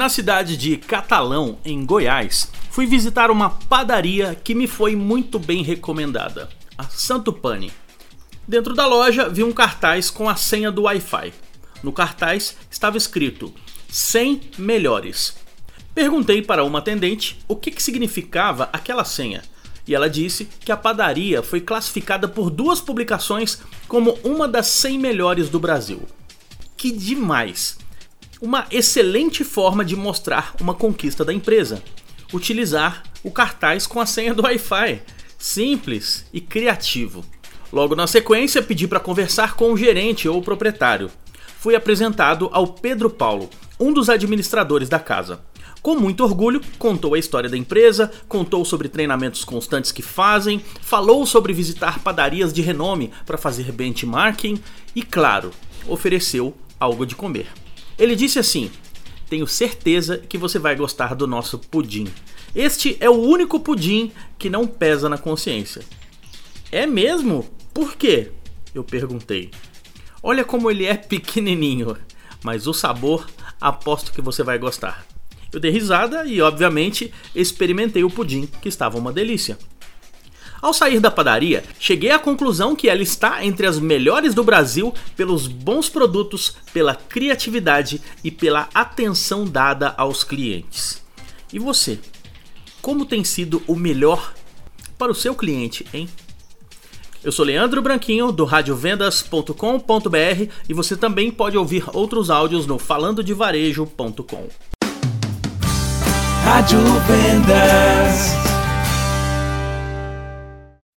Na cidade de Catalão, em Goiás, fui visitar uma padaria que me foi muito bem recomendada, a Santo Pane. Dentro da loja vi um cartaz com a senha do Wi-Fi. No cartaz estava escrito 100 melhores. Perguntei para uma atendente o que, que significava aquela senha e ela disse que a padaria foi classificada por duas publicações como uma das 100 melhores do Brasil. Que demais! uma excelente forma de mostrar uma conquista da empresa. Utilizar o cartaz com a senha do Wi-Fi. Simples e criativo. Logo na sequência, pedi para conversar com o gerente ou o proprietário. Fui apresentado ao Pedro Paulo, um dos administradores da casa. Com muito orgulho, contou a história da empresa, contou sobre treinamentos constantes que fazem, falou sobre visitar padarias de renome para fazer benchmarking e, claro, ofereceu algo de comer. Ele disse assim: Tenho certeza que você vai gostar do nosso pudim. Este é o único pudim que não pesa na consciência. É mesmo? Por quê? Eu perguntei. Olha como ele é pequenininho, mas o sabor aposto que você vai gostar. Eu dei risada e, obviamente, experimentei o pudim, que estava uma delícia. Ao sair da padaria, cheguei à conclusão que ela está entre as melhores do Brasil pelos bons produtos, pela criatividade e pela atenção dada aos clientes. E você? Como tem sido o melhor para o seu cliente, hein? Eu sou Leandro Branquinho do radiovendas.com.br e você também pode ouvir outros áudios no falandodevarejo.com. Rádio Vendas.